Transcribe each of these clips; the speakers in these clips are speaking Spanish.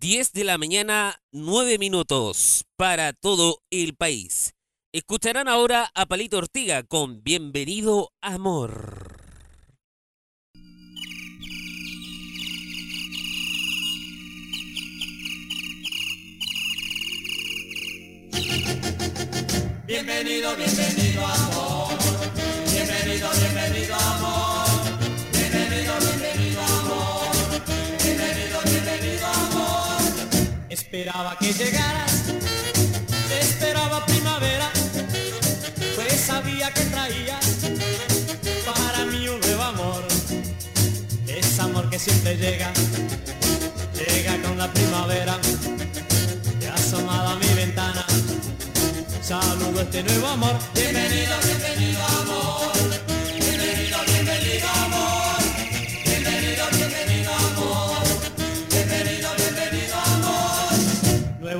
10 de la mañana, 9 minutos para todo el país. Escucharán ahora a Palito Ortiga con Bienvenido Amor. Bienvenido, bienvenido amor. Esperaba que llegaras, esperaba primavera, pues sabía que traías para mí un nuevo amor. Es amor que siempre llega, llega con la primavera, y asomado a mi ventana saludo este nuevo amor. Bienvenido, bienvenido amor.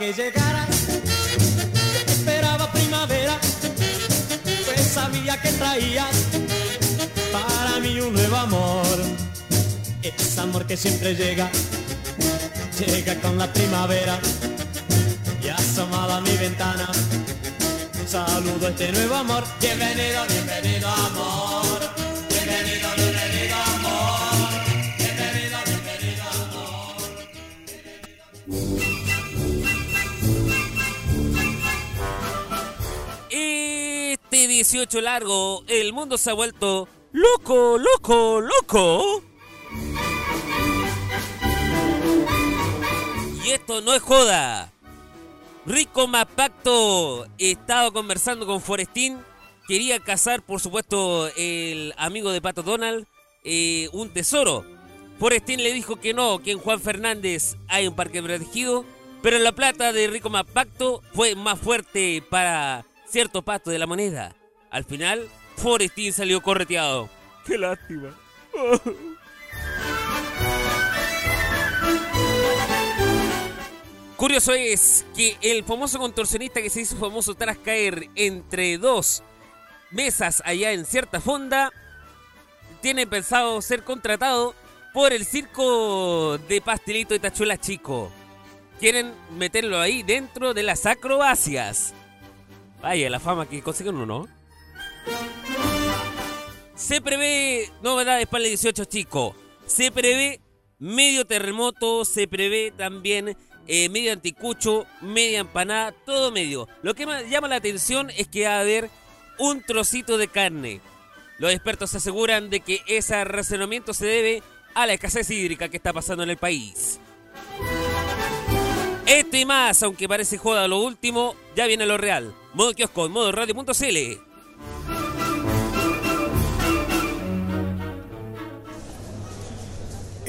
que llegaras, esperaba primavera, pues sabía que traías para mí un nuevo amor. Es amor que siempre llega, llega con la primavera y asomado a mi ventana. Saludo a este nuevo amor. Bienvenido, bienvenido amor. 18 largo, el mundo se ha vuelto loco, loco, loco. Y esto no es joda. Rico Mapacto estaba conversando con Forestín. Quería cazar, por supuesto, el amigo de Pato Donald, eh, un tesoro. Forestín le dijo que no, que en Juan Fernández hay un parque protegido, pero la plata de Rico Mapacto fue más fuerte para cierto pato de la moneda. Al final, Forestín salió correteado. ¡Qué lástima! Curioso es que el famoso contorsionista que se hizo famoso tras caer entre dos mesas allá en cierta fonda, tiene pensado ser contratado por el circo de pastelito de Tachuela Chico. Quieren meterlo ahí dentro de las acrobacias. Vaya, la fama que consiguen uno, ¿no? Se prevé novedades para el 18 chico. Se prevé medio terremoto, se prevé también eh, medio anticucho, media empanada, todo medio. Lo que llama la atención es que va a haber un trocito de carne. Los expertos aseguran de que ese racionamiento se debe a la escasez hídrica que está pasando en el país. Esto y más, aunque parece joda lo último, ya viene lo real. Modo kiosco modo radio.cl.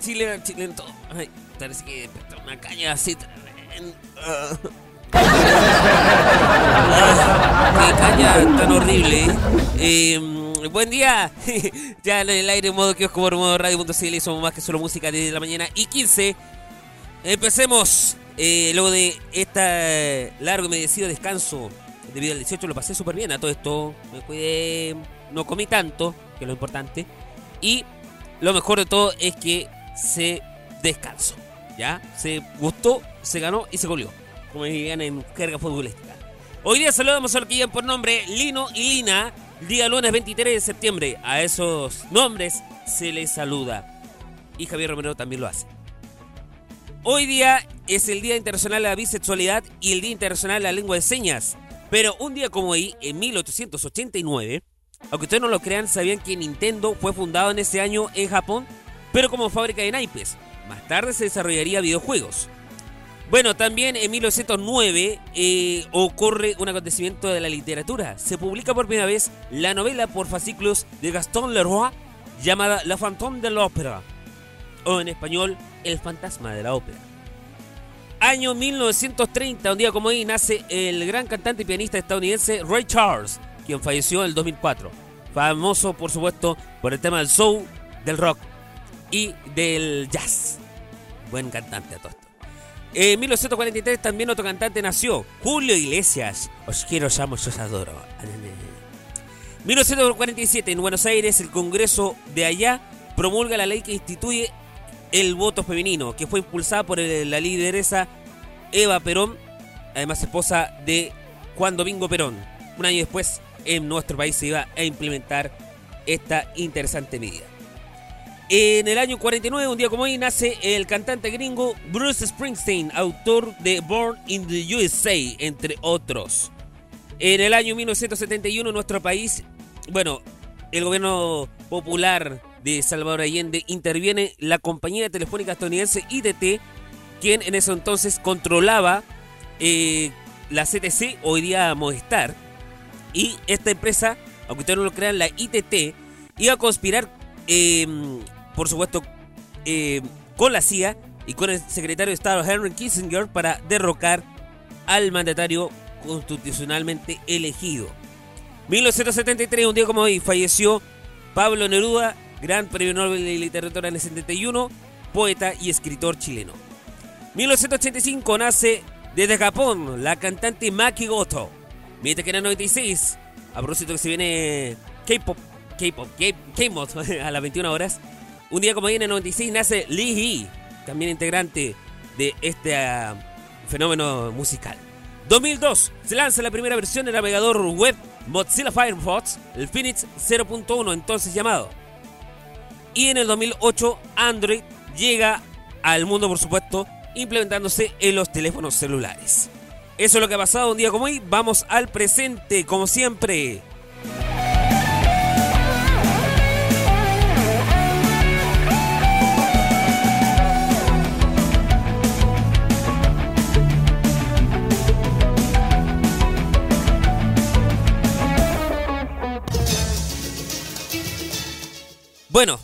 Día, Chile, Chile. Ay, parece que una caña así qué caña tan horrible. ¿eh? Eh, buen día. ya en el aire, modo kiosco por modo radio.cl. Somos más que solo música desde la mañana y 15. Empecemos. Eh, luego de este largo y merecido descanso debido al 18 lo pasé súper bien a todo esto. Me cuidé, no comí tanto, que es lo importante. Y lo mejor de todo es que se descansó. ¿Ya? Se gustó, se ganó y se goleó. Como dirían en carga futbolística. Hoy día saludamos a los que por nombre Lino y Lina. Día lunes 23 de septiembre. A esos nombres se les saluda. Y Javier Romero también lo hace. Hoy día es el Día Internacional de la Bisexualidad y el Día Internacional de la Lengua de Señas. Pero un día como hoy, en 1889, aunque ustedes no lo crean, sabían que Nintendo fue fundado en ese año en Japón, pero como fábrica de naipes. Más tarde se desarrollaría videojuegos. Bueno, también en 1909 eh, ocurre un acontecimiento de la literatura. Se publica por primera vez la novela por fascículos de Gaston Leroy llamada La Fantôme de l'Opéra, o en español, El fantasma de la ópera. Año 1930, un día como hoy, nace el gran cantante y pianista estadounidense Ray Charles, quien falleció en el 2004. Famoso, por supuesto, por el tema del soul, del rock y del jazz. Buen cantante a todo esto. En 1943 también otro cantante nació, Julio Iglesias. Os quiero, os amo, os adoro. 1947 en Buenos Aires el Congreso de allá promulga la ley que instituye el voto femenino, que fue impulsada por la lideresa Eva Perón, además esposa de Juan Domingo Perón. Un año después en nuestro país se iba a implementar esta interesante medida. En el año 49, un día como hoy, nace el cantante gringo Bruce Springsteen, autor de Born in the USA, entre otros. En el año 1971, en nuestro país, bueno, el gobierno popular de Salvador Allende interviene la compañía telefónica estadounidense ITT, quien en ese entonces controlaba eh, la CTC, hoy día Movistar. Y esta empresa, aunque ustedes no lo crean, la ITT, iba a conspirar, eh, por supuesto, eh, con la CIA y con el secretario de Estado Henry Kissinger para derrocar al mandatario constitucionalmente elegido. 1973, un día como hoy, falleció Pablo Neruda, gran premio Nobel de Literatura en el 71, poeta y escritor chileno. 1985 nace desde Japón la cantante Maki Goto. Mientras que en el 96, a propósito que se viene K-pop, K-pop, K-mod a las 21 horas, un día como hoy en el 96 nace Lee Hee, también integrante de este ah, fenómeno musical. 2002 se lanza la primera versión del navegador web Mozilla Firefox, el Phoenix 0.1 entonces llamado. Y en el 2008 Android llega al mundo, por supuesto, implementándose en los teléfonos celulares. Eso es lo que ha pasado un día como hoy. Vamos al presente, como siempre. Bueno,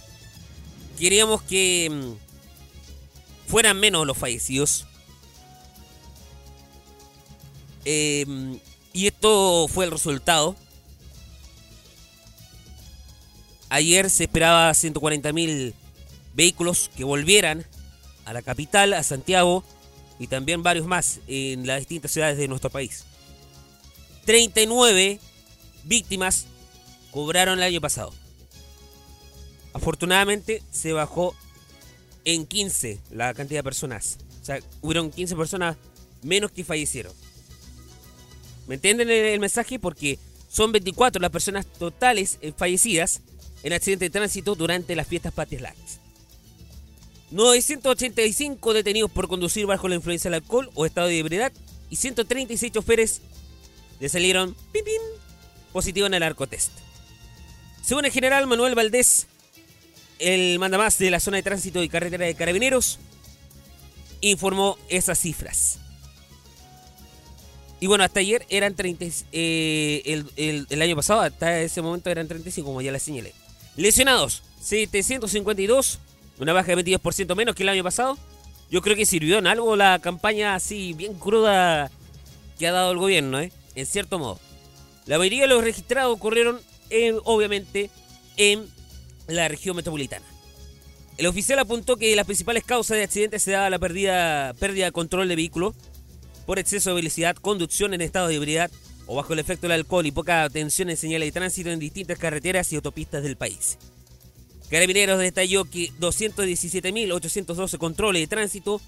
queríamos que mm, fueran menos los fallecidos. Eh, y esto fue el resultado. Ayer se esperaba 140.000 vehículos que volvieran a la capital, a Santiago, y también varios más en las distintas ciudades de nuestro país. 39 víctimas cobraron el año pasado. Afortunadamente se bajó en 15 la cantidad de personas. O sea, hubieron 15 personas menos que fallecieron. ¿Me entienden el, mensaje? Porque son 24 las personas totales eh, fallecidas en accidente de tránsito durante las fiestas patrias largas. 985 detenidos por conducir bajo la influencia del alcohol o estado de ebriedad y 136 choferes le salieron pipín positivo en el arcotest. Según el general Manuel Valdés, el mandamás de la zona de tránsito y carretera de carabineros, informó esas cifras. Y bueno, hasta ayer eran 30, eh, el, año pasado, hasta ese momento eran 35, como ya les señalé. Lesionados, 752, una baja de 22% menos que el año pasado. Yo creo que sirvió en algo la campaña así bien cruda que ha dado el gobierno, ¿eh? en cierto modo. La mayoría de los registrados ocurrieron, en- obviamente, en la región metropolitana. El oficial apuntó que las principales causas de accidentes se daba la pérdida, pérdida de control de vehículo por exceso de velocidad, conducción en estado de ebriedad o bajo el efecto del alcohol y poca atención en señales de tránsito en distintas carreteras y autopistas del país. Carabineros detalló que 217.812 controles de tránsito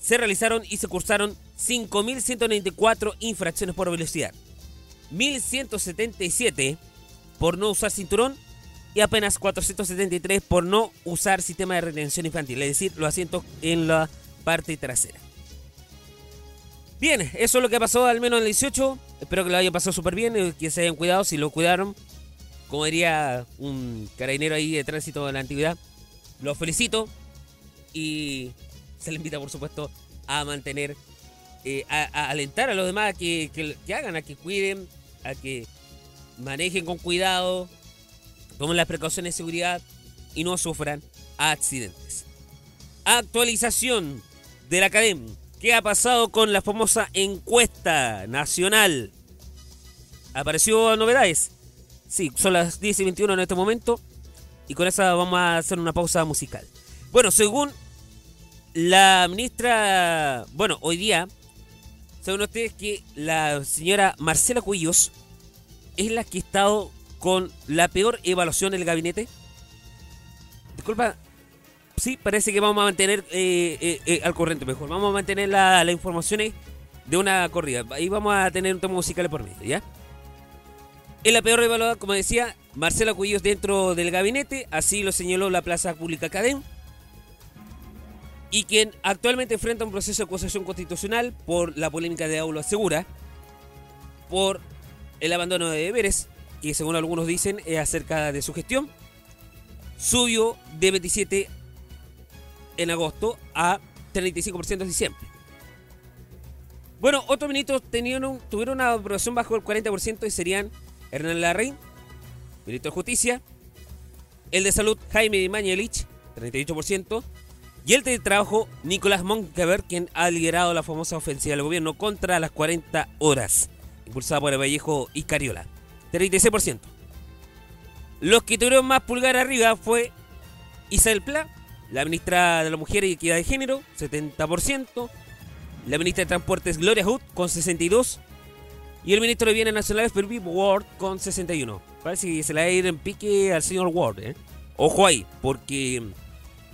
se realizaron y se cursaron 5.194 infracciones por velocidad, 1.177 por no usar cinturón y apenas 473 por no usar sistema de retención infantil, es decir, los asientos en la parte trasera. Bien, eso es lo que pasó al menos en el 18. Espero que lo hayan pasado súper bien, eh, que se hayan cuidado, si lo cuidaron. Como diría un carabinero ahí de tránsito de la antigüedad. Los felicito y se les invita, por supuesto, a mantener, eh, a, alentar a los demás a que- que hagan, a que cuiden, a que manejen con cuidado, tomen las precauciones de seguridad y no sufran accidentes. Actualización de la academia. ¿Qué ha pasado con la famosa encuesta nacional? ¿Apareció novedades? Sí, son las 10 y 21 en este momento. Y con esa vamos a hacer una pausa musical. Bueno, según la ministra. Bueno, hoy día. Saben ustedes que la señora Marcela Cuillos es la que ha estado con la peor evaluación del gabinete. Disculpa, sí, parece que vamos a mantener eh, eh, eh, al corriente mejor. Vamos a mantener la- las informaciones de una corrida. Ahí vamos a tener un tema musical por medio, ¿ya? Es la peor evaluada, como decía, Marcela Cuillos dentro del gabinete, así lo señaló la Plaza Pública Cadén. Y quien actualmente enfrenta un proceso de acusación constitucional por la polémica de Aula Segura, por el abandono de deberes, que según algunos dicen es acerca de su gestión, subió de 27 en agosto a 35% en diciembre. Bueno, otros ministros tuvieron una aprobación bajo el 40% y serían Hernán Larraín, ministro de Justicia, el de Salud Jaime Mañelich, 38%, y el de Trabajo Nicolás Monkever, quien ha liderado la famosa ofensiva del gobierno contra las 40 horas, impulsada por el Vallejo y Cariola, 36%. Los que tuvieron más pulgar arriba fue Isabel Pla, la ministra de la Mujer y Equidad de Género, 70%. La ministra de Transportes, Gloria Hood, con 62%. Y el ministro de Bienes Nacionales, Pervis Ward, con 61%. Parece que se le va a ir en pique al señor Ward, ¿eh? Ojo ahí, porque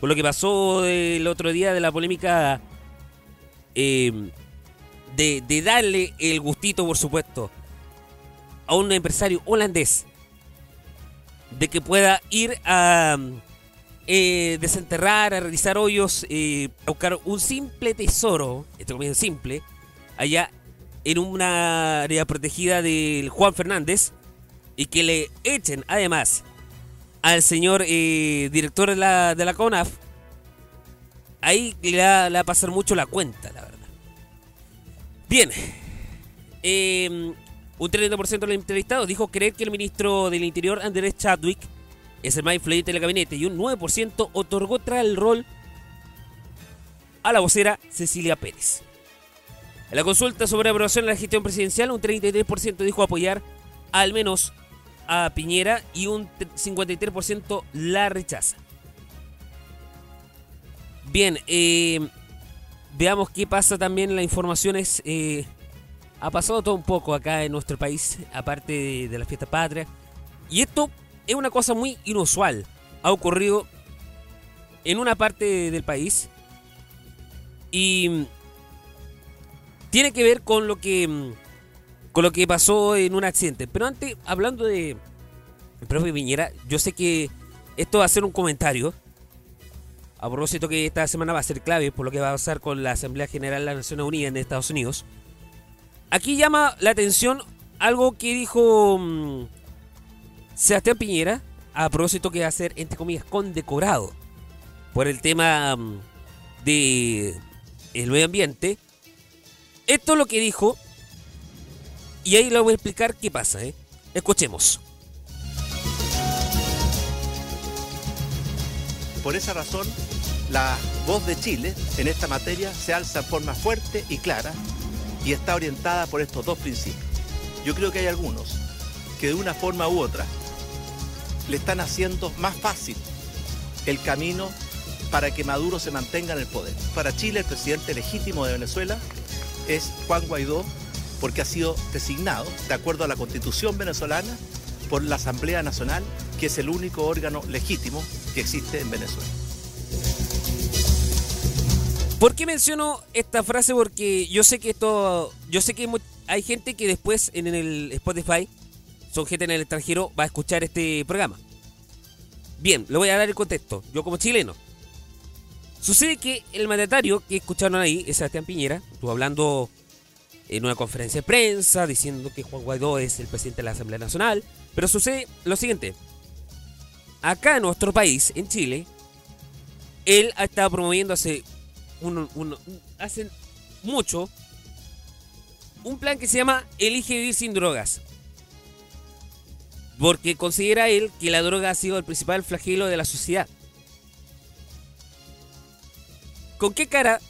por lo que pasó el otro día de la polémica eh, de darle el gustito, por supuesto, a un empresario holandés de que pueda ir a eh, desenterrar, a realizar hoyos, eh, a buscar un simple tesoro, entre comillas simple, allá en una área protegida del Juan Fernández y que le echen además al señor eh, director de la, de la CONAF, ahí le va, le va a pasar mucho la cuenta, la verdad. Bien, un 30% de los entrevistados dijo creer que el ministro del Interior, Andrés Chadwick, es el más influyente del gabinete y un 9% otorgó tras el rol a la vocera Cecilia Pérez. En la consulta sobre aprobación de la gestión presidencial, un 33% dijo apoyar al menos a Piñera y un 53% la rechaza. Bien, eh, veamos qué pasa también en las informaciones. eh, ha pasado todo un poco acá en nuestro país, aparte de, de la fiesta patria. Y esto es una cosa muy inusual. Ha ocurrido en una parte del país. Y mm, tiene que ver con lo que mm, con lo que pasó en un accidente. Pero antes, hablando de el propio Piñera, yo sé que esto va a ser un comentario. A propósito que esta semana va a ser clave por lo que va a pasar con la Asamblea General de las Naciones Unidas en Estados Unidos. Aquí llama la atención algo que dijo mm, Sebastián Piñera a propósito que va a ser, entre comillas, condecorado por el tema mm, de el medio ambiente. Esto es lo que dijo y ahí le voy a explicar qué pasa. ¿eh? Escuchemos. Por esa razón, la voz de Chile en esta materia se alza en forma fuerte y clara y está orientada por estos dos principios. Yo creo que hay algunos que de una forma u otra le están haciendo más fácil el camino para que Maduro se mantenga en el poder. Para Chile el presidente legítimo de Venezuela es Juan Guaidó porque ha sido designado, de acuerdo a la constitución venezolana, por la Asamblea Nacional, que es el único órgano legítimo que existe en Venezuela. ¿Por qué menciono esta frase? Porque yo sé que esto, yo sé que hay gente que después en el Spotify, son gente en el extranjero, va a escuchar este programa. Bien, le voy a dar el contexto. Yo como chileno. Sucede que el mandatario que escucharon ahí, es Sebastián Piñera, estuvo hablando en una conferencia de prensa diciendo que Juan Guaidó es el presidente de la Asamblea Nacional. Pero sucede lo siguiente. Acá en nuestro país, en Chile, él ha estado promoviendo hace un, un- un- hace mucho un plan que se llama Elige vivir sin drogas. Porque considera él que la droga ha sido el principal flagelo de la sociedad. ¿Con qué cara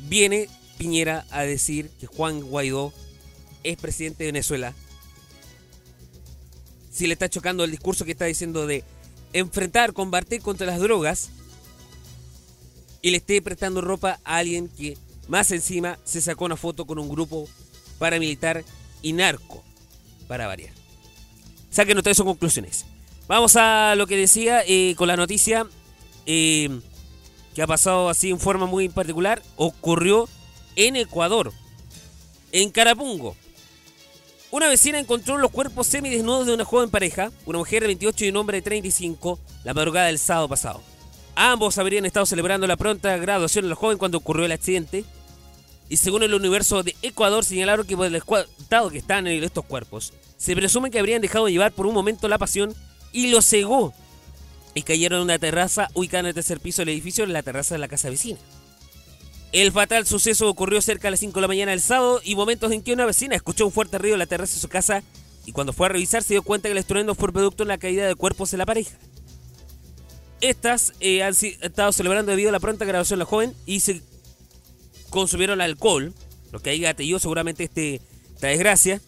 viene Piñera a decir que Juan Guaidó es presidente de Venezuela? Si le está chocando el discurso que está diciendo de enfrentar, combatir contra las drogas y le esté prestando ropa a alguien que más encima se sacó una foto con un grupo paramilitar y narco, para variar. Saquen ustedes sus conclusiones. Vamos a lo que decía eh, con la noticia eh, que ha pasado así en forma muy particular. Ocurrió en Ecuador, en Carapungo. Una vecina encontró los cuerpos semidesnudos de una joven pareja, una mujer de 28 y un hombre de 35, la madrugada del sábado pasado. Ambos habrían estado celebrando la pronta graduación de la joven cuando ocurrió el accidente. Y según el universo de Ecuador, señalaron que por el estado que están en estos cuerpos, se presume que habrían dejado llevar por un momento la pasión y lo cegó. Y cayeron en una terraza ubicada en el tercer piso del edificio, en la terraza de la casa vecina. El fatal suceso ocurrió cerca de las 5 de la mañana del sábado y momentos en que una vecina escuchó un fuerte ruido en la terraza de su casa y cuando fue a revisar se dio cuenta que el estruendo fue producto de la caída de cuerpos de la pareja. Estas eh, han estado celebrando debido a la pronta graduación de la joven y se consumieron alcohol, lo que ahí gatilló seguramente este, esta desgracia.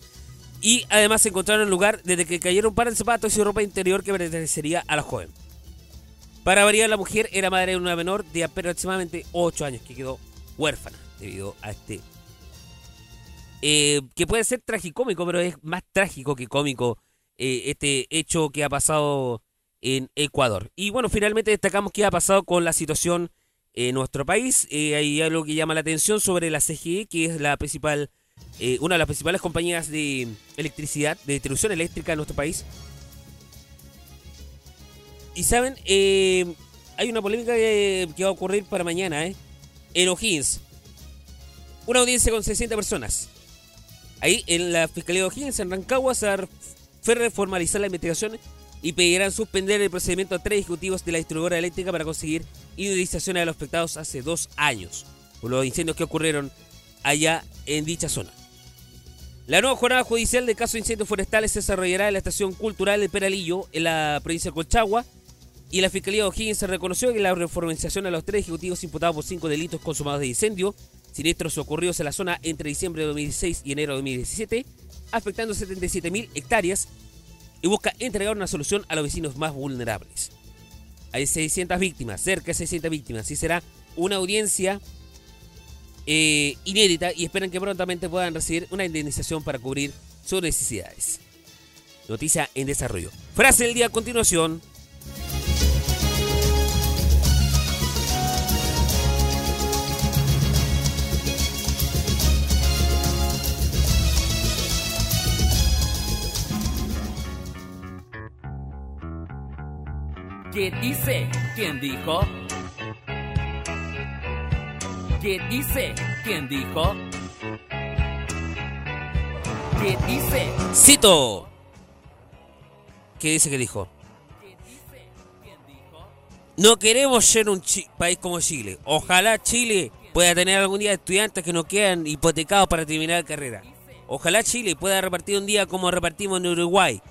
Y además se encontraron en lugar desde que cayeron para el zapatos y ropa interior que pertenecería a la joven. Para variar, la mujer era madre de una menor de aproximadamente 8 años que quedó huérfana debido a este. eh, que puede ser tragicómico, pero es más trágico que cómico eh, este hecho que ha pasado en Ecuador. Y bueno, finalmente destacamos qué ha pasado con la situación en nuestro país. Eh, hay algo que llama la atención sobre la CGE, que es la principal, eh, una de las principales compañías de electricidad, de distribución eléctrica en nuestro país. Y saben, Eh, hay una polémica que, va a ocurrir para mañana, ¿eh? En O'Higgins. Una audiencia con 60 personas. Ahí en la Fiscalía de O'Higgins, en Rancagua, se fer- formalizar la investigación y pedirán suspender el procedimiento a tres ejecutivos de la distribuidora eléctrica para conseguir indemnizaciones a los afectados hace dos años por los incendios que ocurrieron allá en dicha zona. La nueva jornada judicial de casos de incendios forestales se desarrollará en la estación cultural de Peralillo, en la provincia de Colchagua, y la Fiscalía de O'Higgins reconoció que la reformalización a los tres ejecutivos imputados por cinco delitos consumados de incendio, siniestros ocurridos en la zona entre diciembre de 2016 y enero de 2017, afectando 77.000 hectáreas, y busca entregar una solución a los vecinos más vulnerables. Hay 600 víctimas, cerca de 600 víctimas, y será una audiencia eh, inédita y esperan que prontamente puedan recibir una indemnización para cubrir sus necesidades. Noticia en desarrollo. Frase del día a continuación. ¿Qué dice? ¿Quién dijo? ¿Qué dice? ¿Quién dijo? ¿Qué dice? Cito. ¿Qué dice que dijo? No queremos ser un país como Chile. Ojalá Chile pueda tener algún día estudiantes que no quedan hipotecados para terminar la carrera. Ojalá Chile pueda repartir un día como repartimos en Uruguay.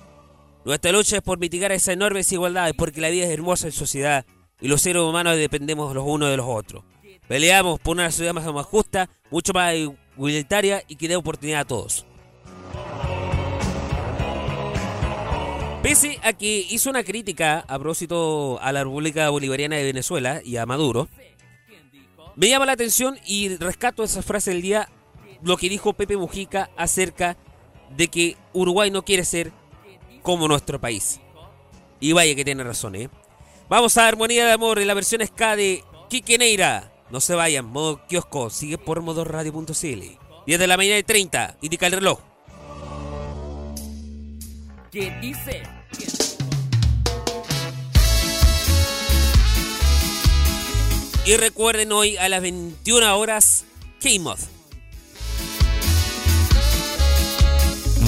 Nuestra lucha es por mitigar esa enorme desigualdad, porque la vida es hermosa en sociedad y los seres humanos dependemos los unos de los otros. Peleamos por una sociedad más, más justa, mucho más igualitaria y que dé oportunidad a todos. Pese a que hizo una crítica a propósito a la República Bolivariana de Venezuela y a Maduro, me llama la atención y rescato esa frase del día, lo que dijo Pepe Mujica acerca de que Uruguay no quiere ser como nuestro país. Y vaya que tiene razón, ¿eh? Vamos a Armonía de Amor en la versión ska de Kike Neira. No se vayan, modo kiosco, sigue por modoradio.cl. 10 de la mañana y 30, indica el reloj. ¿Qué dice? Y recuerden hoy a las 21 horas, K-Mod.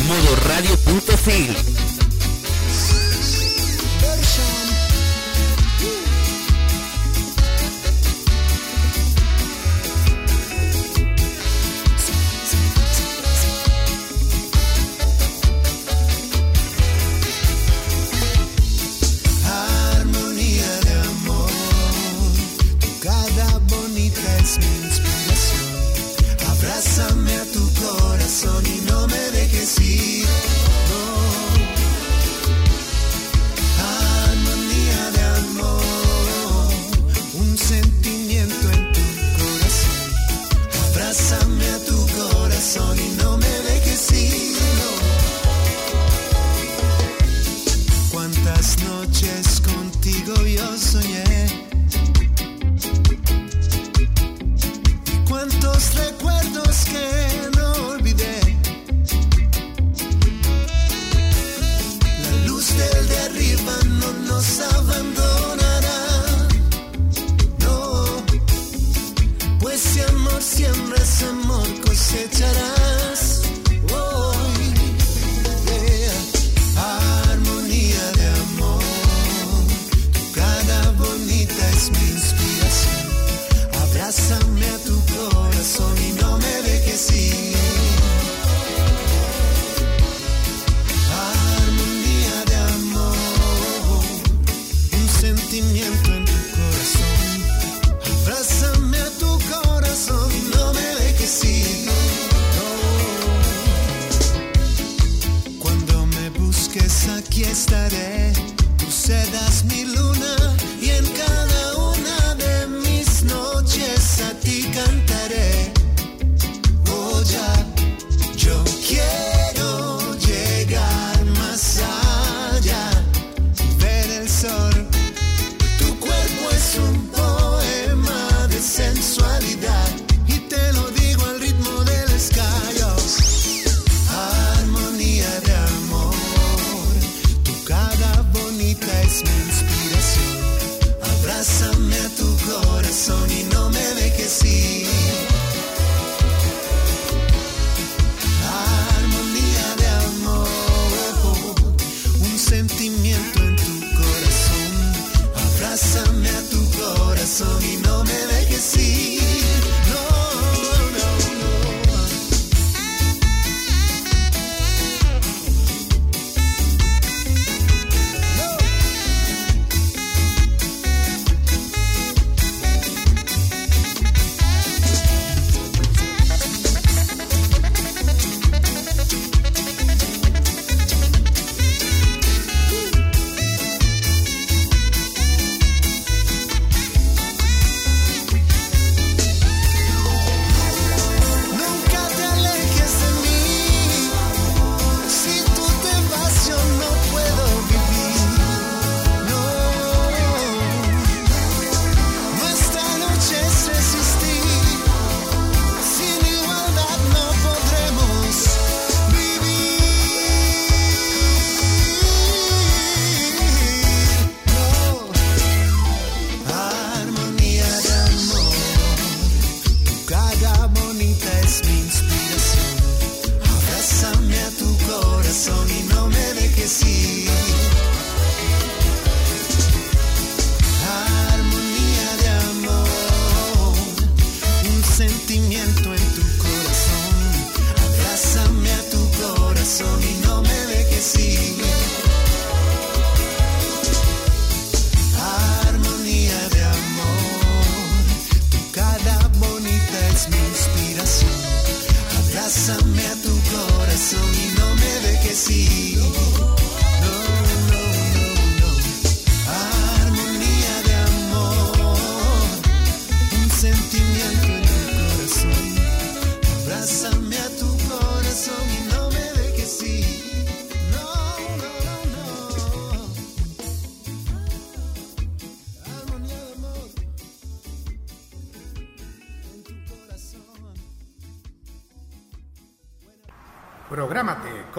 Modoradio.cl corazón y no me dejes ir.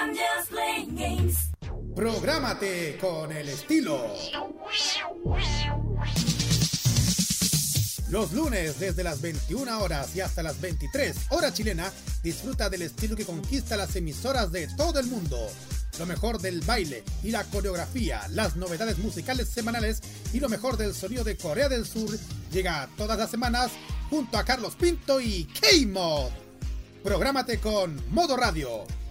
I'm just playing games. Prográmate con el estilo. Los lunes desde las 21 horas y hasta las 23 hora chilena, disfruta del estilo que conquista las emisoras de todo el mundo. Lo mejor del baile y la coreografía, las novedades musicales semanales y lo mejor del sonido de Corea del Sur llega todas las semanas junto a Carlos Pinto y K-Mod. Prográmate con Modo Radio.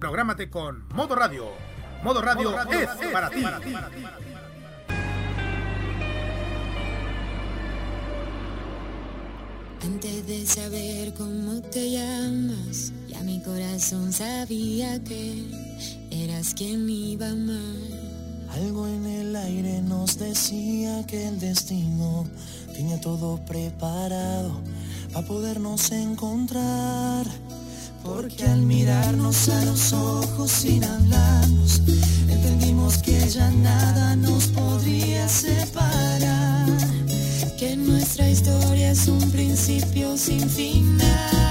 Prográmate con Modo Radio. Modo Radio, es, para ti. Antes de saber cómo te llamas, ya mi corazón sabía que eras quien iba a amar. Algo en el aire nos decía que el destino tenía todo preparado para podernos encontrar. Porque al mirarnos a los ojos sin hablarnos, entendimos que ya nada nos podría separar. Que nuestra historia es un principio sin final.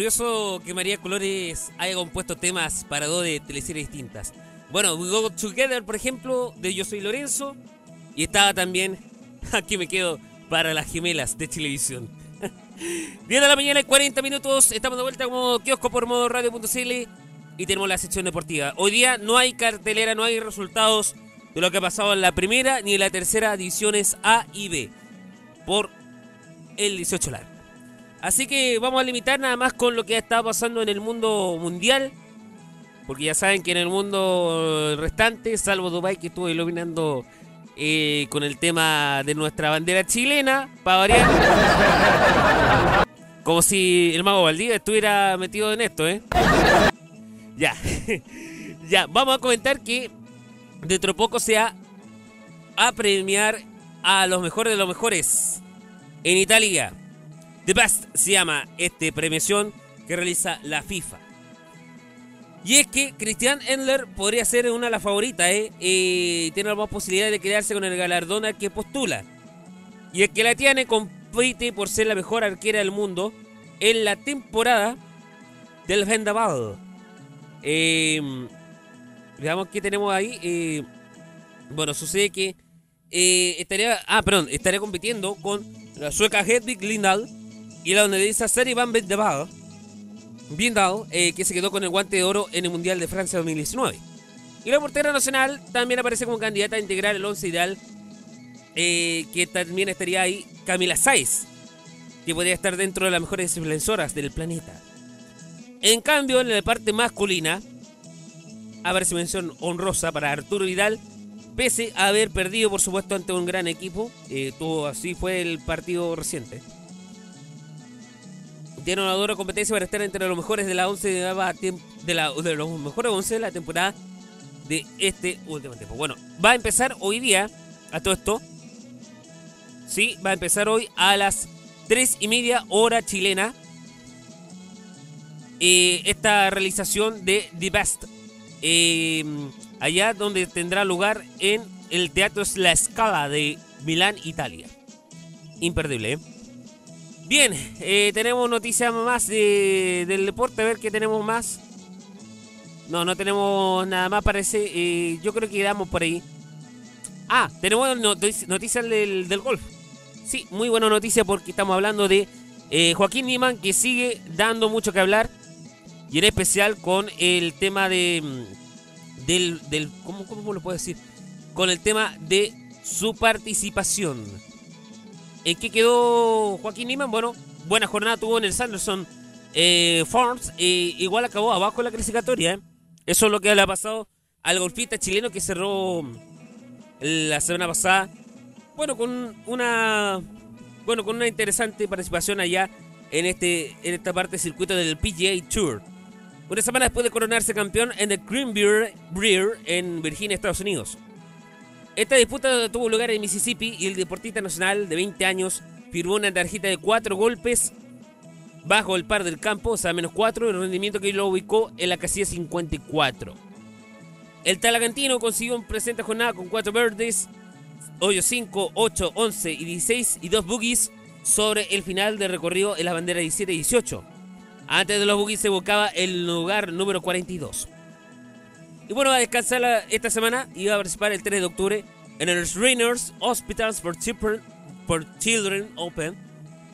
Curioso que María Colores haya compuesto temas para dos de teleseries distintas. Bueno, We Go Together, por ejemplo, de Yo Soy Lorenzo. Y estaba también, aquí me quedo, para las gemelas de televisión. 10 de la mañana y 40 minutos. Estamos de vuelta como kiosco por modo radio.cl y tenemos la sección deportiva. Hoy día no hay cartelera, no hay resultados de lo que ha pasado en la primera ni en la tercera divisiones A y B por el 18 largo. Así que vamos a limitar nada más con lo que ha estado pasando en el mundo mundial. Porque ya saben que en el mundo restante, salvo Dubai que estuvo iluminando eh, con el tema de nuestra bandera chilena, para variar. Como si el mago Valdivia estuviera metido en esto, ¿eh? Ya. ya, vamos a comentar que dentro de poco se va a premiar a los mejores de los mejores en Italia. The Best se llama este premiación que realiza la FIFA. Y es que Christian Endler podría ser una de las favoritas, ¿eh? Eh, tiene la más posibilidad de quedarse con el galardón al que postula. Y es que la tiene compite por ser la mejor arquera del mundo en la temporada del Vendaval. Eh, veamos qué tenemos ahí. Eh, bueno, sucede que eh, estaría. Ah, perdón, estaría compitiendo con la sueca Hedvig Lindahl y la holandesa Sari van Vendaval. Bindal, eh, que se quedó con el guante de oro en el Mundial de Francia 2019. Y la portera nacional también aparece como candidata a integrar el 11 ideal, eh, que también estaría ahí Camila Saiz, que podría estar dentro de las mejores defensoras del planeta. En cambio, en la parte masculina, aparece mención honrosa para Arturo Vidal, pese a haber perdido, por supuesto, ante un gran equipo. Eh, tuvo, así fue el partido reciente tiene una dura competencia para estar entre los mejores de la 11 de, la, de, la, de los mejores 11 de la temporada de este último tiempo. Bueno, va a empezar hoy día a todo esto. Sí, va a empezar hoy a las 3 y media hora chilena. eh, esta realización de The Best. eh, allá donde tendrá lugar en el Teatro La Scala de Milán, Italia. Imperdible, ¿eh? Bien, eh, tenemos noticias más de- del deporte, a ver qué tenemos más. No, no tenemos nada más, parece. eh, yo creo que quedamos por ahí. Ah, tenemos notici- noticias del, del golf. Sí, muy buena noticia porque estamos hablando de eh, Joaquín Niman que sigue dando mucho que hablar. Y en especial con el tema de. mm, Del. del ¿cómo, ¿Cómo lo puedo decir? Con el tema de su participación. ¿En qué quedó Joaquín Niman? Bueno, buena jornada tuvo en el Sanderson eh, Farms. igual acabó abajo en la clasificatoria. ¿eh? Eso es lo que le ha pasado al golfista chileno que cerró la semana pasada. Bueno, con una. Bueno, con una interesante participación allá en este en esta parte del circuito del PGA Tour. Una semana después de coronarse campeón en el Green Beer en Virginia, Estados Unidos. Esta disputa tuvo lugar en Mississippi y el deportista nacional de 20 años firmó una tarjeta de 4 golpes bajo el par del campo, o sea, menos 4, el rendimiento que lo ubicó en la casilla 54. El talagantino consiguió un presente jornada con 4 verdes, hoyo 5, 8, 11 y 16 y 2 boogies sobre el final del recorrido en la bandera 17 y 18. Antes de los boogies se buscaba el lugar número 42. Y bueno, va a descansar esta semana y va a participar el 3 de octubre en el Rainers Hospitals for Children, for Children Open,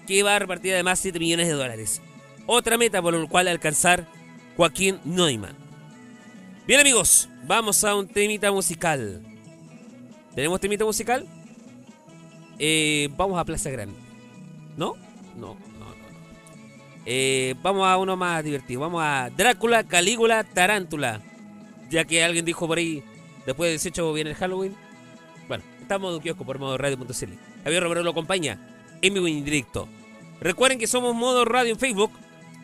que va a repartir además 7 millones de dólares. Otra meta por la cual alcanzar Joaquín Neumann. Bien amigos, vamos a un temita musical. ¿Tenemos temita musical? Eh, vamos a Plaza Grande. No, no, no. no. Eh, vamos a uno más divertido. Vamos a Drácula, Calígula, Tarántula. Ya que alguien dijo por ahí, después del 18 viene el Halloween. Bueno, estamos en un kiosco por modo radio.cl. Javier Romero lo acompaña en vivo en directo. Recuerden que somos Modo Radio en Facebook,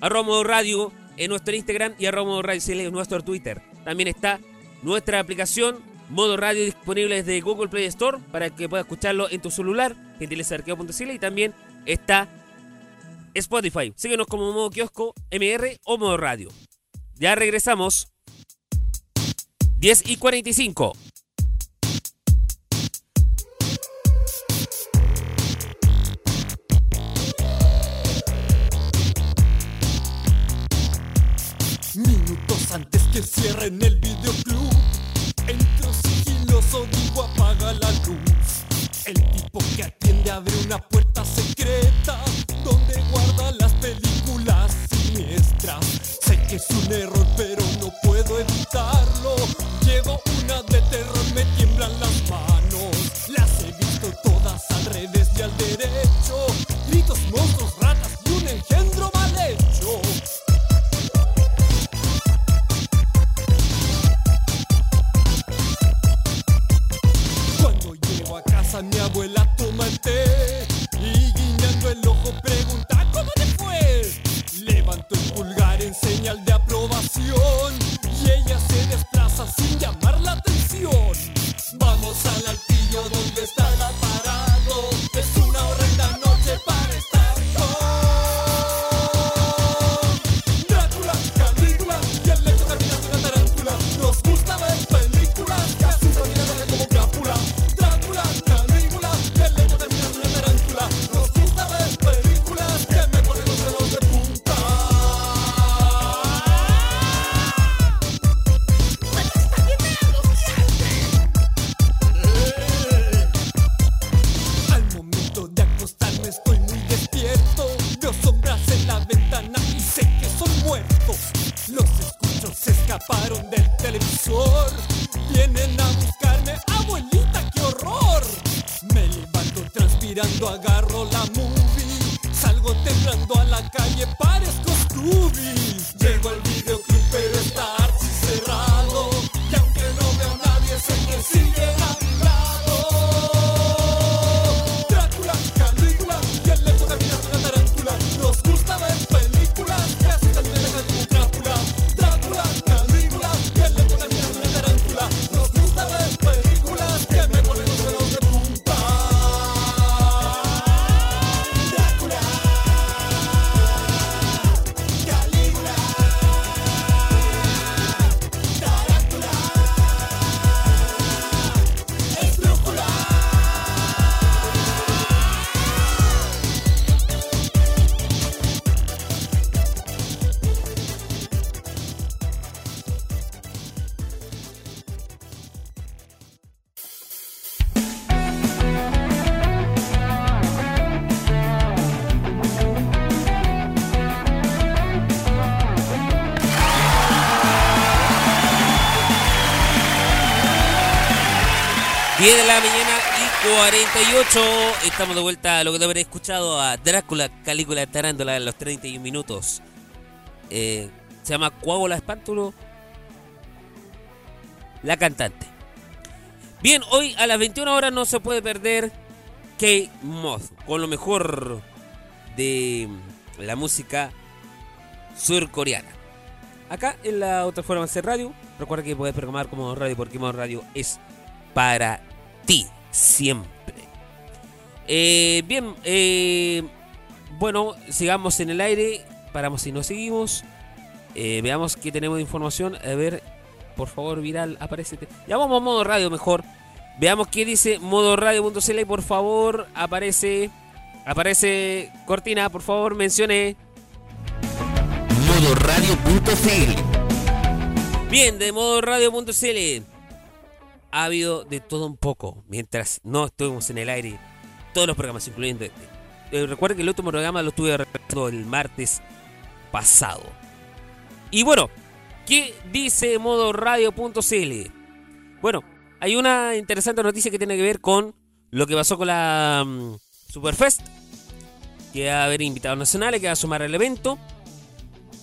arroba Modo Radio en nuestro Instagram y arroba Modo Radio CL en nuestro Twitter. También está nuestra aplicación Modo Radio disponible desde Google Play Store para que puedas escucharlo en tu celular, gentilezarqueo.cl y también está Spotify. Síguenos como Modo Kiosco, MR o Modo Radio. Ya regresamos. 10 y 45. Minutos antes que cierren el videoclub, entro sigiloso, digo apaga la luz. El tipo que atiende abre una puerta secreta donde guarda las películas siniestras. Sé que es un error, pero no puedo evitarlo. Llevo una 10 de la mañana y 48. Estamos de vuelta a lo que te habré escuchado a Drácula, Calícula Tarándula en los 31 minutos. Eh, se llama Coágula Espántulo. La cantante. Bien, hoy a las 21 horas no se puede perder Kate Moth con lo mejor de la música surcoreana. Acá en la otra forma de hacer radio, recuerda que puedes programar como radio porque Modo Radio es para ti siempre. Eh, bien, eh, bueno, sigamos en el aire. Paramos y nos seguimos. Eh, veamos qué tenemos de información. A ver, por favor, viral, aparece. Ya vamos a modo radio mejor. Veamos qué dice modo radio.cl y por favor, aparece. Aparece Cortina, por favor, mencione. Modoradio.cl Bien, de modo radio.cl. Ha habido de todo un poco mientras no estuvimos en el aire. Todos los programas, incluyendo este. Eh, recuerden que el último programa lo estuve realizando el martes pasado. Y bueno, ¿qué dice modo radio.cl? Bueno, hay una interesante noticia que tiene que ver con lo que pasó con la mm, Superfest. Que va a haber invitados nacionales que va a sumar al evento.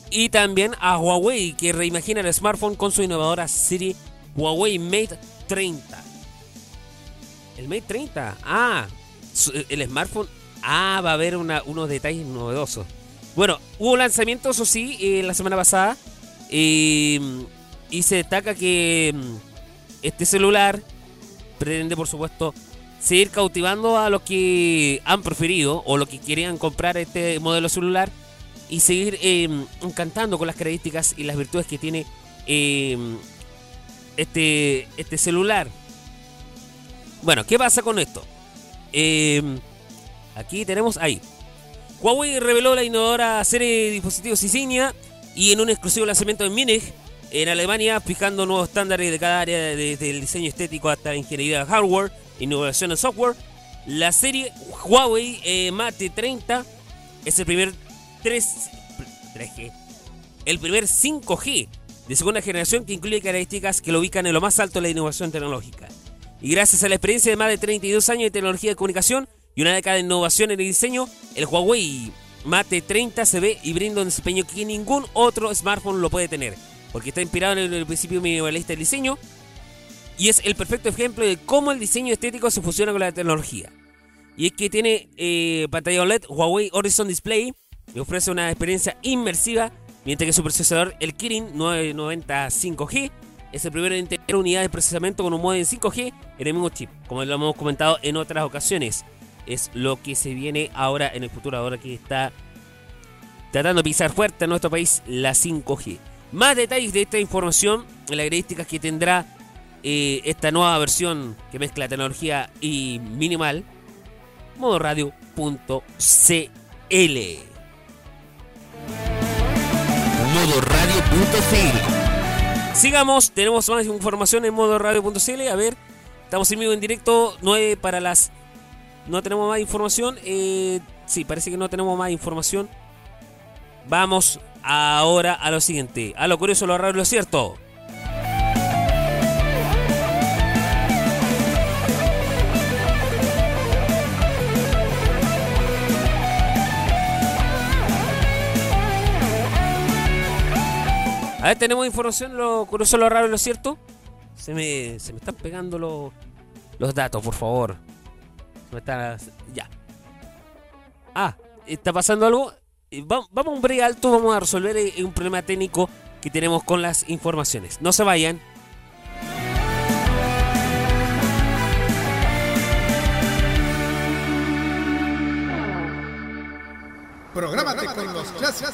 Y también a Huawei, que reimagina el smartphone con su innovadora Siri Huawei Mate 30. El Mate 30, ah, el smartphone, ah, va a haber una- unos detalles novedosos. Bueno, hubo lanzamientos, eso sí, eh, la semana pasada. eh, y se destaca que mm, este celular pretende, por supuesto, seguir cautivando a los que han preferido o los que querían comprar este modelo celular y seguir eh, encantando con las características y las virtudes que tiene eh, este, este celular. Bueno, ¿qué pasa con esto? Eh, aquí tenemos ahí. Huawei reveló la innovadora serie de dispositivos insignia y en un exclusivo lanzamiento en Múnich, en Alemania, fijando nuevos estándares de cada área, desde el diseño estético hasta la ingeniería de hardware, innovación en software. La serie Huawei eh, Mate 30 es el primer 3, 3G, el primer 5G de segunda generación que incluye características que lo ubican en lo más alto de la innovación tecnológica. Y gracias a la experiencia de más de 32 años de tecnología de comunicación y una década de innovación en el diseño, el Huawei Mate 30 se ve y brinda un desempeño que ningún otro smartphone lo puede tener, porque está inspirado en el principio minimalista del diseño y es el perfecto ejemplo de cómo el diseño estético se fusiona con la tecnología. Y es que tiene eh, pantalla OLED Huawei Horizon Display y ofrece una experiencia inmersiva, mientras que su procesador, el Kirin 990 5G, es el primero en integrar unidades de procesamiento con un modem 5G en el mismo chip, como lo hemos comentado en otras ocasiones. Es lo que se viene ahora en el futuro, ahora que está tratando de pisar fuerte en nuestro país la 5G. Más detalles de esta información, las características que tendrá eh, esta nueva versión que mezcla tecnología y minimal, modoradio.cl. Modoradio.cl Sigamos, tenemos más información en modoradio.cl. A ver, estamos en vivo en directo, 9 para las... No tenemos más información. Eh, sí, parece que no tenemos más información. Vamos ahora a lo siguiente. A lo curioso, lo raro y lo cierto. A ver, tenemos información, lo curioso, lo raro lo cierto. Se me, se me están pegando los, los datos, por favor. Se me ya. Ah, ¿está pasando algo? Eh, va- Vamos a un break alto, vamos a resolver eh, un problema técnico que tenemos con las informaciones. No se vayan. Prográmate con los clásicos.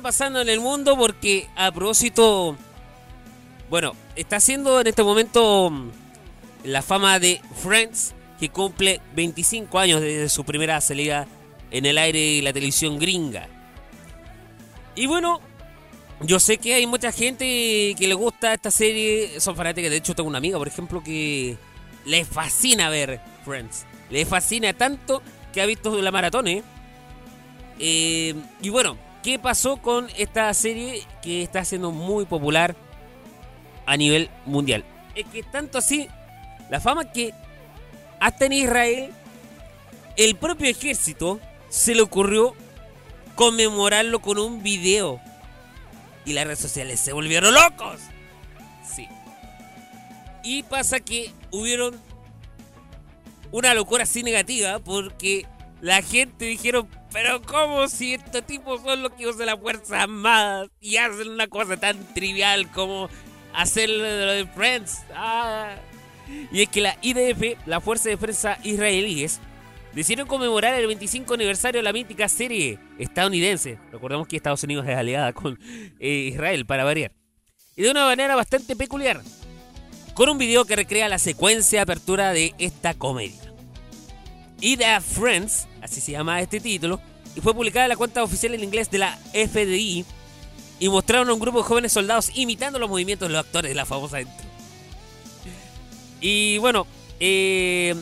pasando en el mundo? Porque a propósito, bueno, está haciendo en este momento mm, la fama de Friends, que cumple 25 años desde su primera salida en el aire y la televisión gringa. Y bueno, yo sé que hay mucha gente que le gusta esta serie, son fanáticas, de hecho tengo una amiga, por ejemplo, que le fascina ver Friends. Le fascina tanto que ha visto la maratón, ¿eh? Eh, y bueno, ¿qué pasó con esta serie que está siendo muy popular a nivel mundial? Es que tanto así, la fama que hasta en Israel, el propio ejército se le ocurrió conmemorarlo con un video. Y las redes sociales se volvieron locos. Sí. Y pasa que hubieron una locura así negativa porque la gente dijeron, pero ¿cómo si estos tipos son los que usan la Fuerza Armada y hacen una cosa tan trivial como hacer lo de Friends? Ah. Y es que la IDF, la Fuerza de Defensa Israelíes, decidieron conmemorar el 25 aniversario de la mítica serie estadounidense. Recordemos que Estados Unidos es aliada con eh, Israel, para variar. Y de una manera bastante peculiar, con un video que recrea la secuencia de apertura de esta comedia. Y The Friends, así se llama este título, y fue publicada en la cuenta oficial en inglés de la FDI, y mostraron a un grupo de jóvenes soldados imitando los movimientos de los actores de la famosa intro. Y bueno, eh,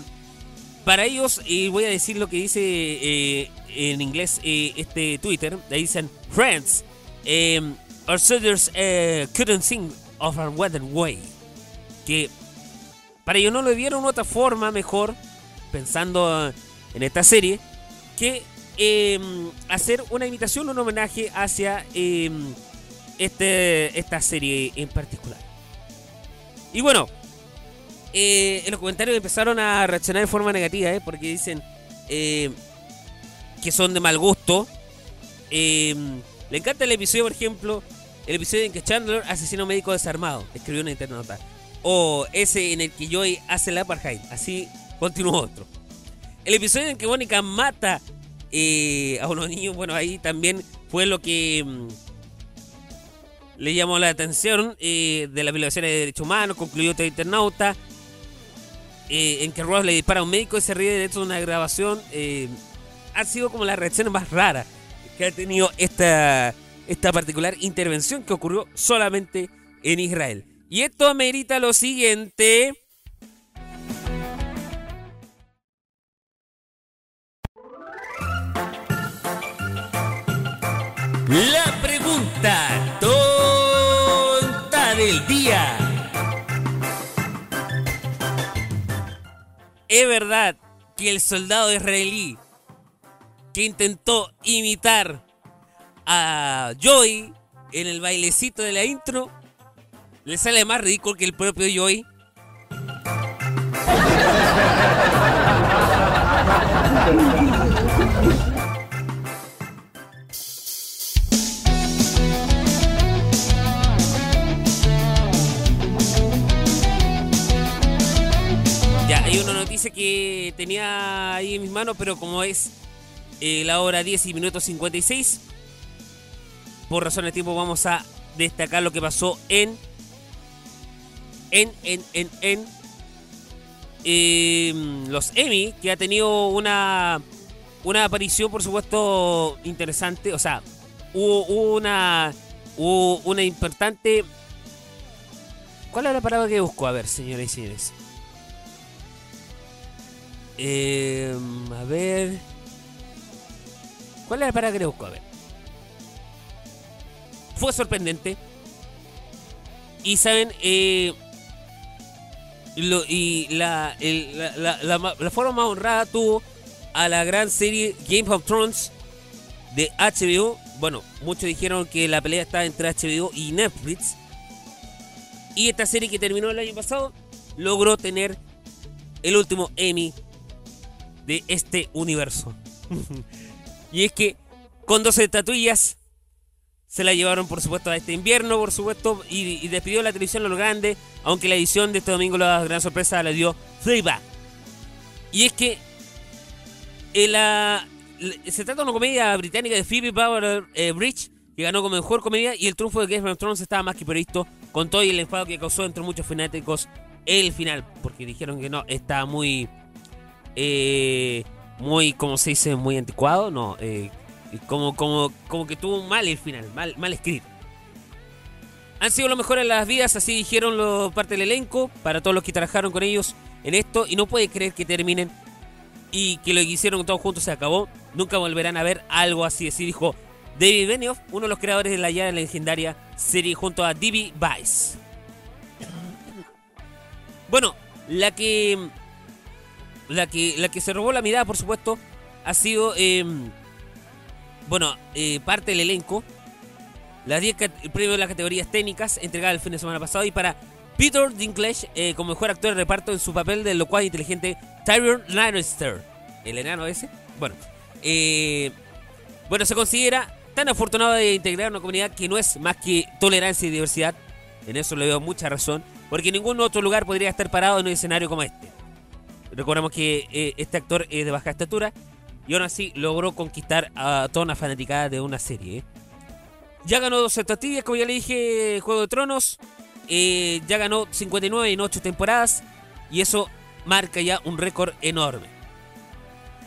para ellos, y voy a decir lo que dice eh, en inglés eh, este Twitter, dicen, Friends, eh, our soldiers couldn't sing of our weather way. Que para ellos no lo vieron otra forma mejor, pensando en esta serie, que eh, hacer una imitación, un homenaje hacia eh, este, esta serie en particular. Y bueno, eh, en los comentarios empezaron a reaccionar de forma negativa, ¿eh? porque dicen eh, que son de mal gusto. Le encanta el episodio, por ejemplo, el episodio en que Chandler asesina a un médico desarmado, escribió una internauta. O ese en el que Joey hace el apartheid. Así continuó otro. El episodio en que Mónica mata eh, a unos niños, bueno, ahí también fue lo que mm, le llamó la atención eh, de las violaciones de derechos humanos, concluyó otro internauta, eh, en que Ross le dispara a un médico y se ríe de una grabación. eh, ha sido como la reacción más rara que ha tenido esta, esta particular intervención que ocurrió solamente en Israel. Y esto amerita lo siguiente. La pregunta tonta del día. ¿Es verdad que el soldado israelí que intentó imitar a Joey en el bailecito de la intro le sale más ridículo que el propio Joey? que tenía ahí en mis manos, pero como es eh, la hora 10 y minutos 56, por razones de tiempo vamos a destacar lo que pasó en. En, en, en, eh, los Emmy, que ha tenido una. Una aparición, por supuesto, interesante. O sea, hubo una. Hubo una importante. ¿Cuál es la palabra que busco? A ver, señores y señores. Eh, a ver. ¿Cuál es la palabra que busco? A ver. Fue sorprendente. Y saben, eh, y la, la forma más honrada tuvo a la gran serie Game of Thrones de HBO. Bueno, muchos dijeron que la pelea estaba entre HBO y Netflix. Y esta serie que terminó el año pasado logró tener el último Emmy de este universo. y es que con 12 estatuillas se la llevaron por supuesto a este invierno, por supuesto, y, despidió la televisión a lo grande, aunque la edición de este domingo la gran sorpresa la dio Fleabag. Y es que eh, la- se trata de una comedia británica de Phoebe Power Bridge que ganó como mejor comedia y el triunfo de Game of Thrones estaba más que previsto con todo y el enfado que causó entre muchos fanáticos el final, porque dijeron que no, estaba muy eh, muy, como se dice, muy anticuado, no, eh, como, como, como que tuvo mal el final, mal, mal escrito. Han sido lo mejor en las vidas, así dijeron los parte del elenco, para todos los que trabajaron con ellos en esto, y no puede creer que terminen y que lo que hicieron todos juntos se acabó. Nunca volverán a ver algo así, así dijo David Benioff, uno de los creadores de la ya legendaria serie junto a D.B. Weiss. Bueno, la que la que la que se robó la mirada, por supuesto, ha sido eh, bueno, eh, parte del elenco. Las 10 cat- el premio de las categorías técnicas entregada el fin de semana pasado y para Peter Dinklage eh, como mejor actor de reparto en su papel del locuaz e inteligente Tyrion Lannister. El enano ese. Bueno, eh, bueno, se considera tan afortunado de integrar una comunidad que no es más que tolerancia y diversidad. En eso le veo mucha razón, porque ningún otro lugar podría estar parado en un escenario como este. Recordemos que eh, este actor es de baja estatura y aún así logró conquistar a toda una fanaticada de una serie. ¿eh? Ya ganó dos estatuillas, como ya le dije, Juego de Tronos. Eh, ya ganó 59 en 8 temporadas y eso marca ya un récord enorme.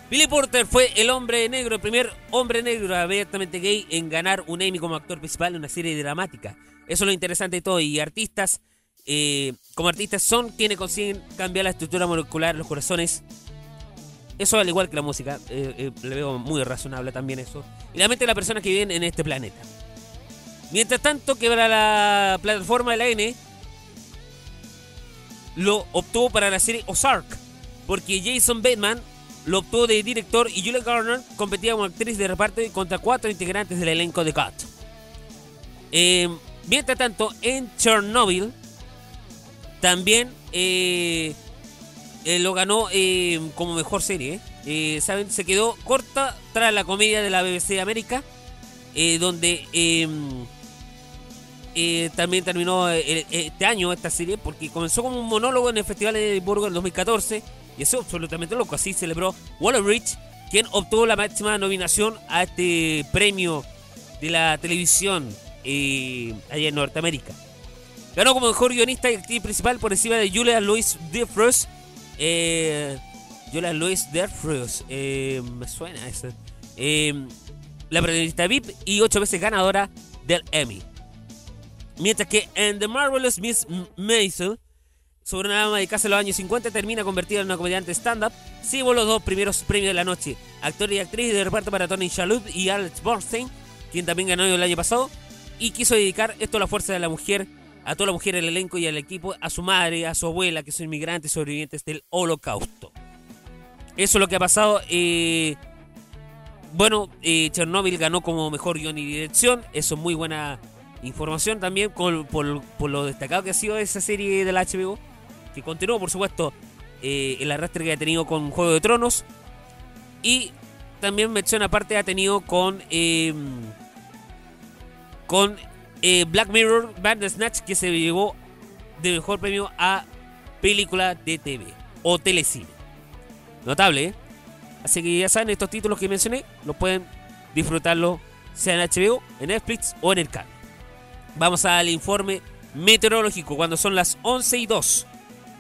Billy Porter fue el hombre negro, el primer hombre negro abiertamente gay en ganar un Emmy como actor principal en una serie dramática. Eso es lo interesante de todo. Y artistas, eh, como artistas, son quienes consiguen cambiar la estructura molecular los corazones. Eso al igual que la música, eh, eh, le veo muy razonable también eso. Y la mente de las personas que viven en este planeta. Mientras tanto, que para la plataforma de la N lo obtuvo para la serie Ozark, porque Jason Bateman lo obtuvo de director y Julia Garner competía como actriz de reparto contra cuatro integrantes del elenco de Cut. Eh, mientras tanto, en Chernobyl también eh, eh, lo ganó eh, como mejor serie. ¿eh? ¿Saben? Se quedó corta tras la comedia de la BBC de América, donde eh, también terminó este año esta serie, porque comenzó como un monólogo en el Festival de Edimburgo en el 2014, y eso es absolutamente loco. Así celebró Waller Bridge, quien obtuvo la máxima nominación a este premio de la televisión allá en Norteamérica. Ganó como mejor guionista y actriz principal por encima de Julia Louis Dreyfus. Eh, Julia Louis Dreyfus. Eh, me suena eso. Eh, la protagonista VIP y ocho veces ganadora del Emmy. Mientras que en The Marvelous Miss Maisel, sobre una ama de casa de los años 50, termina convertida en una comediante stand-up, llevó los dos primeros premios de la noche. Actor y actriz de reparto para Tony Shalhoub y Alex Borstein, quien también ganó el año pasado, y quiso dedicar esto a la fuerza de la mujer, a toda la mujer del elenco y al equipo, a su madre, a su abuela, que son inmigrantes sobrevivientes del holocausto. Eso es lo que ha pasado. eh, bueno, eh, Chernobyl ganó como mejor guion y dirección. Eso es muy buena información también por, por lo destacado que ha sido esa serie de la HBO. Que continuó, por supuesto, eh, el arrastre que ha tenido con Juego de Tronos. Y también mención aparte ha tenido con eh, con eh, Black Mirror Bandersnatch que se llevó de mejor premio a película de TV o telecine. Notable, ¿eh? Así que ya saben, estos títulos que mencioné, los pueden disfrutarlo sea en HBO, en Netflix o en el canal. Vamos al informe meteorológico cuando son las 11 y 2.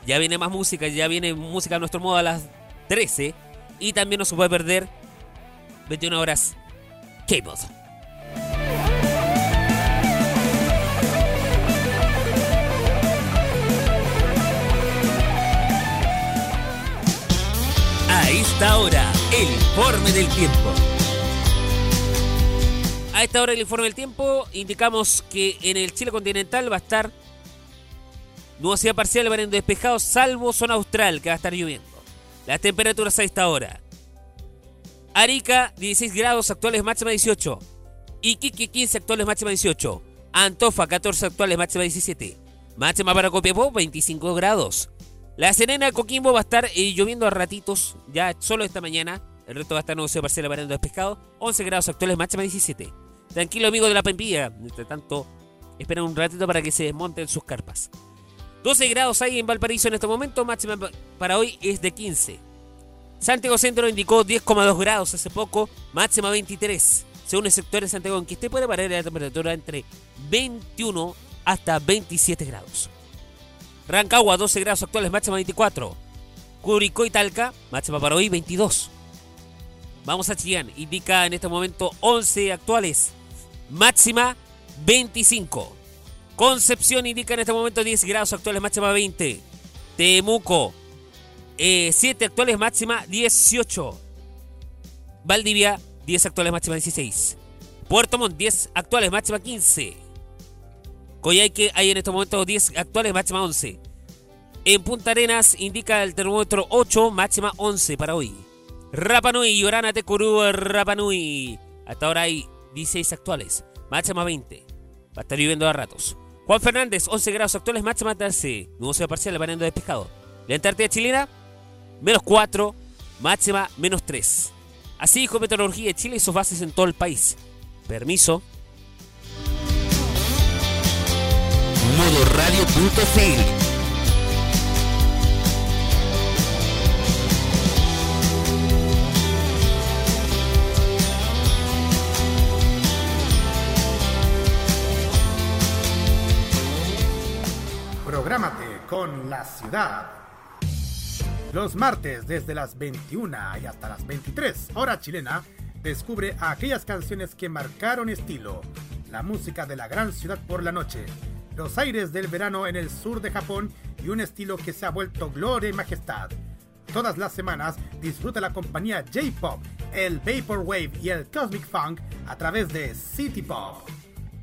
Ya viene más música, ya viene música a nuestro modo a las 13. Y también no se puede perder 21 horas K-Mod. Esta hora, el informe del tiempo. A esta hora el informe del tiempo indicamos que en el Chile continental va a estar nubosidad parcial, variando despejado, salvo zona austral que va a estar lloviendo. Las temperaturas a esta hora. Arica 16 grados actuales máxima 18. Iquique 15 actuales máxima 18. Antofa 14 actuales máxima 17. Máxima para Copiapó 25 grados. La Serena Coquimbo va a estar eh, lloviendo a ratitos, ya solo esta mañana. El resto va a estar nubosidad parcial variando despejado. 11 grados actuales máxima 17. Tranquilo amigo de la Pempilla. Mientras tanto, esperan un ratito para que se desmonten sus carpas. 12 grados hay en Valparaíso en este momento, máxima pa- para hoy es de 15. Santiago Centro indicó 10,2 grados hace poco, máxima 23. Según el sector de Santiago, en que usted puede variar la temperatura entre 21 hasta 27 grados. Rancagua 12 grados actuales, máxima 24. Curicó y Talca, máxima para hoy 22. Vamos a Chillán, indica en este momento 11 actuales, máxima 25. Concepción indica en este momento 10 grados actuales, máxima 20. Temuco, 7 actuales, máxima 18. Valdivia, 10 actuales, máxima 16. Puerto Montt, 10 actuales, máxima 15. Coyhaique hay en este momento 10 actuales, máxima 11. En Punta Arenas indica el termómetro 8, máxima 11 para hoy. Rapanui, Llorana, Tecurú, Rapanui. Hasta ahora hay 16 actuales, máxima 20. Va a estar lloviendo a ratos. Juan Fernández, 11 grados actuales, máxima 13. Nubosidad parcial, variando despejado. La Antártida chilena, menos 4, máxima menos 3. Así dijo Meteorología de Chile y sus bases en todo el país. Permiso. Modoradio.cl Prográmate con la ciudad. Los martes desde las 21 y hasta las 23 hora chilena, descubre aquellas canciones que marcaron estilo, la música de la gran ciudad por la noche, los aires del verano en el sur de Japón y un estilo que se ha vuelto gloria y majestad. Todas las semanas disfruta la compañía J-Pop, el Vaporwave y el Cosmic Funk a través de City Pop.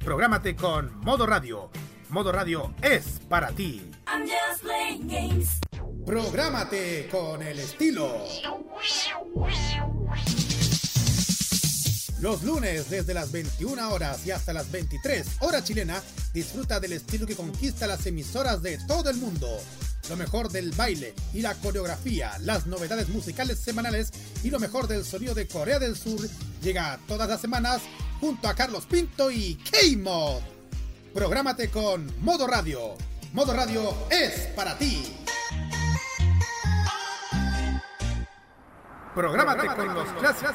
Prográmate con Modo Radio. Modo Radio es para ti. I'm just playing games. Prográmate con el estilo. Los lunes desde las 21 horas y hasta las 23 hora chilena, disfruta del estilo que conquista las emisoras de todo el mundo. lo mejor del baile y la coreografía, las novedades musicales semanales y lo mejor del sonido de Corea del Sur llega todas las semanas junto a Carlos Pinto y K-Mod. Prográmate con Modo Radio. Modo Radio es para ti. Prográmate con los clásicos.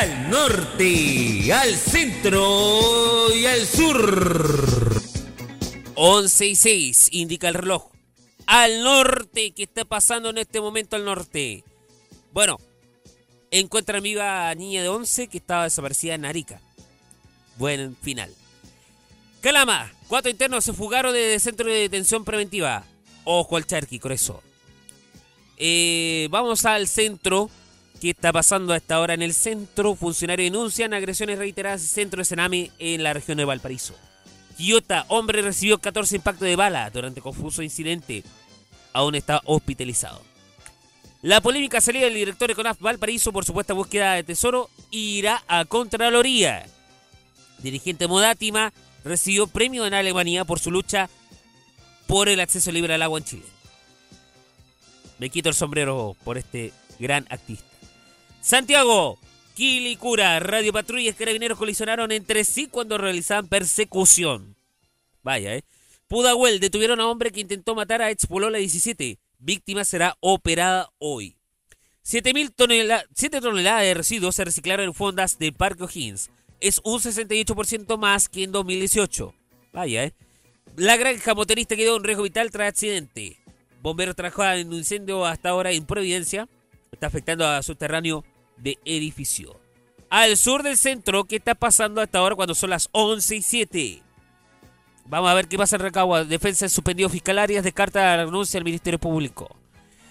Al norte, al centro y al sur. 11 y 6 indica el reloj. Al norte, ¿qué está pasando en este momento al norte? Bueno, encuentra a mi niña de 11 que estaba desaparecida en Arica. Buen final. Calama, cuatro internos se fugaron de centro de detención preventiva. Ojo al charqui, con eso. Eh, vamos al centro. ¿Qué está pasando a esta hora en el centro? Funcionarios denuncian agresiones reiteradas en centro de Sename en la región de Valparaíso. Quillota, hombre recibió 14 impactos de bala durante confuso incidente. Aún está hospitalizado. La polémica salida del director de CONAF Valparaíso por supuesta búsqueda de tesoro irá a Contraloría. Dirigente Modátima recibió premio en Alemania por su lucha por el acceso libre al agua en Chile. Me quito el sombrero por este gran activista. Santiago, Quilicura, Radio Patrulla y Carabineros colisionaron entre sí cuando realizaban persecución. Vaya, ¿eh? Pudahuel detuvieron a hombre que intentó matar a Expolola 17. Víctima será operada hoy. 7.000 tonela 7 toneladas de residuos se reciclaron en fondas del Parque O'Higgins. Es un 68% más que en 2018. Vaya, ¿eh? La granja motorista quedó en riesgo vital tras accidente. Bomberos trabajaban en un incendio hasta ahora en Providencia. Está afectando a subterráneo de edificio. Al sur del centro, ¿qué está pasando hasta ahora cuando son las 11 y 7? Vamos a ver qué pasa en Rancagua. Defensa suspendido fiscal Arias descarta la renuncia al Ministerio Público.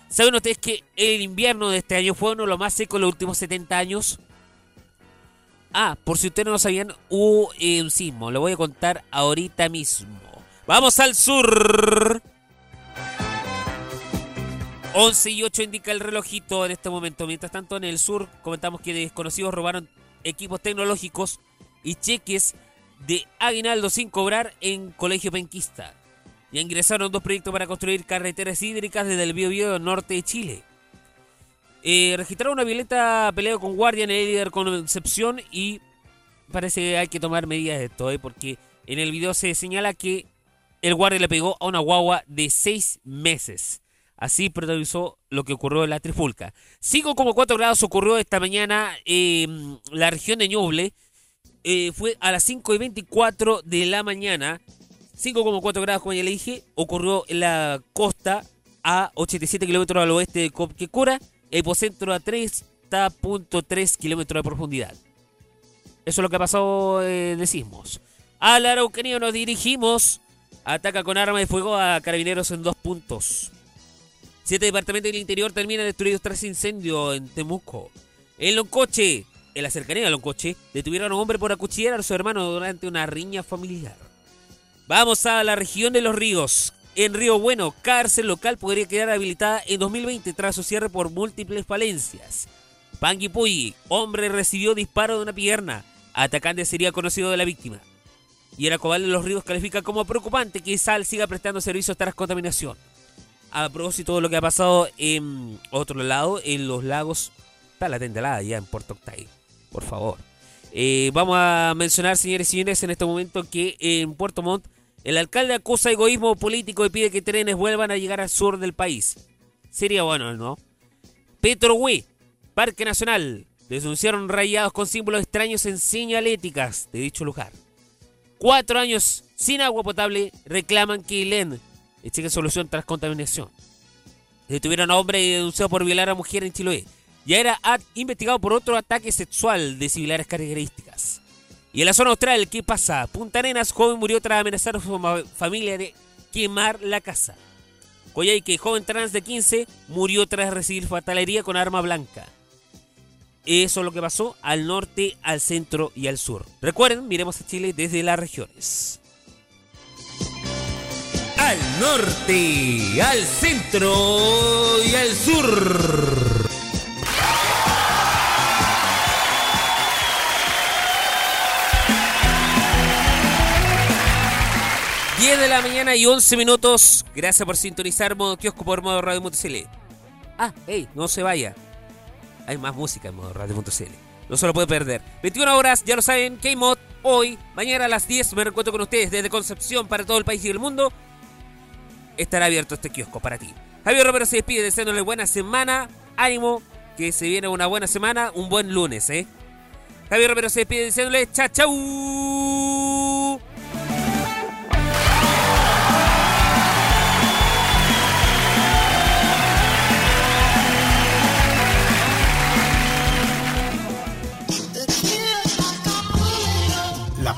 ¿Saben ustedes que el invierno de este año fue uno de los más secos en los últimos 70 años? Ah, por si ustedes no lo sabían, hubo eh, un sismo. Lo voy a contar ahorita mismo. Vamos al sur. 11 y 8 indica el relojito en este momento. Mientras tanto, en el sur comentamos que desconocidos robaron equipos tecnológicos y cheques de aguinaldo sin cobrar en Colegio Penquista. Ya ingresaron dos proyectos para construir carreteras hídricas desde el Biobío norte de Chile. Eh, registraron una violenta pelea con guardia en el líder Concepción y parece que hay que tomar medidas de esto, ¿eh? porque en el video se señala que el guardia le pegó a una guagua de 6 meses. Así protagonizó lo que ocurrió en la Trifulca. 5,4 grados ocurrió esta mañana en la región de Ñuble. Eh, fue a las 5 y 24 de la mañana. 5,4 grados, como ya le dije, ocurrió en la costa a 87 kilómetros al oeste de Copquecura, epocentro a 30.3 kilómetros de profundidad. Eso es lo que ha pasado eh, de sismos. A Araucanía nos dirigimos. Ataca con arma de fuego a carabineros en dos puntos. Siete departamentos del interior terminan destruidos tras incendio en Temuco. En Loncoche, en la cercanía de Loncoche, detuvieron a un hombre por acuchillar a su hermano durante una riña familiar. Vamos a la región de los ríos. En Río Bueno, cárcel local podría quedar habilitada en 2020 tras su cierre por múltiples falencias. Panguipulli, hombre recibió disparo de una pierna. Atacante sería conocido de la víctima. Y el Acobal de los Ríos califica como preocupante que Sal siga prestando servicios tras contaminación. A propósito de lo que ha pasado en otro lado, en los lagos, está la tendelada ya en Puerto Octay. Por favor. Eh, vamos a mencionar, señores y señores, en este momento que en Puerto Montt el alcalde acusa egoísmo político y pide que trenes vuelvan a llegar al sur del país. Sería bueno, ¿no? Petrohue, Parque Nacional, denunciaron rayados con símbolos extraños en señaléticas de dicho lugar. Cuatro años sin agua potable reclaman que ILEN cheque solución tras contaminación. Detuvieron a hombre denunciado por violar a mujer en Chiloé. Ya era investigado por otro ataque sexual de similares características. Y en la zona austral, ¿qué pasa? Punta Arenas, joven murió tras amenazar a su familia de quemar la casa. Coyhaique, joven trans de 15, murió tras recibir fatalería con arma blanca. Eso es lo que pasó al norte, al centro y al sur. Recuerden, miremos a Chile desde las regiones. Al norte, al centro y al sur. 10 de la mañana y 11 minutos. Gracias por sintonizar modo kiosco por modo radio.cl. Ah, hey, no se vaya. Hay más música en modo radio.cl. No se lo puede perder. 21 horas, ya lo saben, K-Mod. Hoy, mañana a las 10 me reencuentro con ustedes desde Concepción para todo el país y el mundo. Estará abierto este kiosco para ti. Javier Romero se despide deseándole buena semana. Ánimo, que se viene una buena semana, un buen lunes, ¿eh? Javier Romero se despide diciéndole chao, chau.